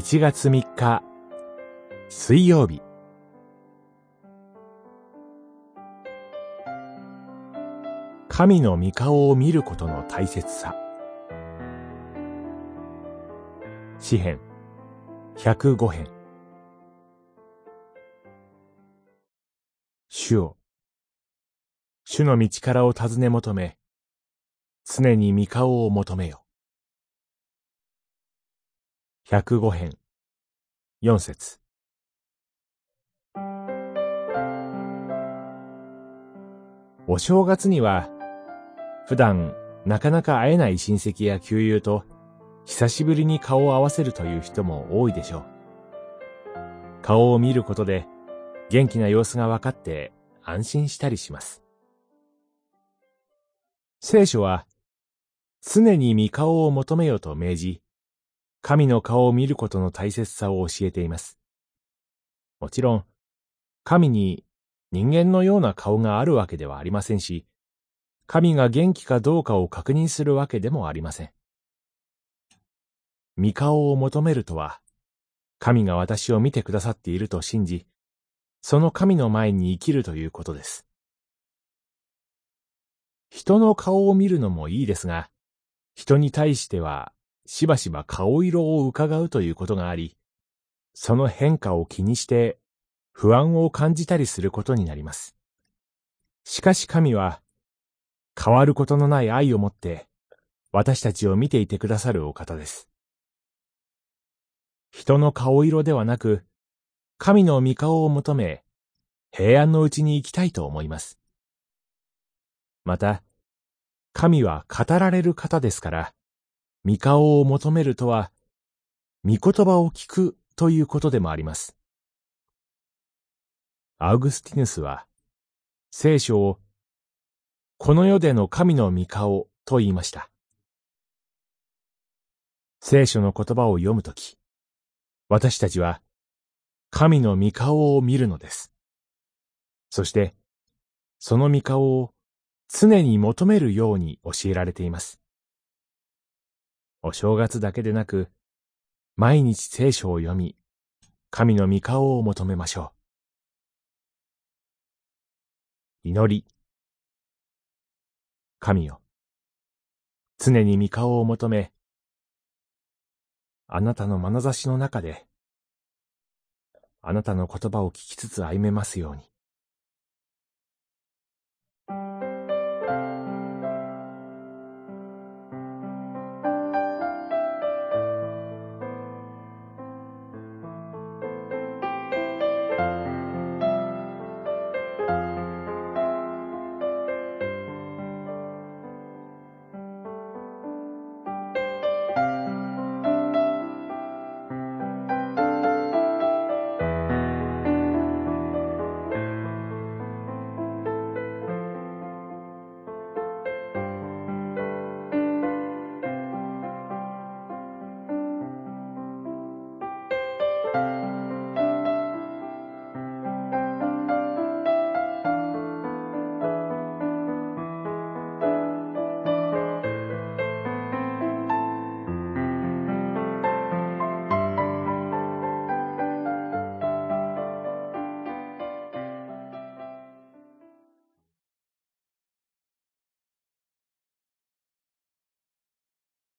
1月3日水曜日。神の御顔を見ることの大切さ。詩編105編。主を主の道からを尋ね求め常に御顔を求めよ。105編4節お正月には普段なかなか会えない親戚や旧友と久しぶりに顔を合わせるという人も多いでしょう。顔を見ることで元気な様子が分かって安心したりします。聖書は常に見顔を求めよと命じ、神の顔を見ることの大切さを教えています。もちろん、神に人間のような顔があるわけではありませんし、神が元気かどうかを確認するわけでもありません。見顔を求めるとは、神が私を見てくださっていると信じ、その神の前に生きるということです。人の顔を見るのもいいですが、人に対してはしばしば顔色を伺うということがあり、その変化を気にして不安を感じたりすることになります。しかし神は、変わることのない愛を持って、私たちを見ていてくださるお方です。人の顔色ではなく、神の御顔を求め、平安のうちに行きたいと思います。また、神は語られる方ですから、御顔を求めるとは、御言葉を聞くということでもあります。アウグスティヌスは、聖書を、この世での神の御顔と言いました。聖書の言葉を読むとき、私たちは、神の御顔を見るのです。そして、その御顔を常に求めるように教えられています。お正月だけでなく、毎日聖書を読み、神の御顔を求めましょう。祈り。神よ。常に御顔を求め、あなたの眼差しの中で、あなたの言葉を聞きつつ歩めますように。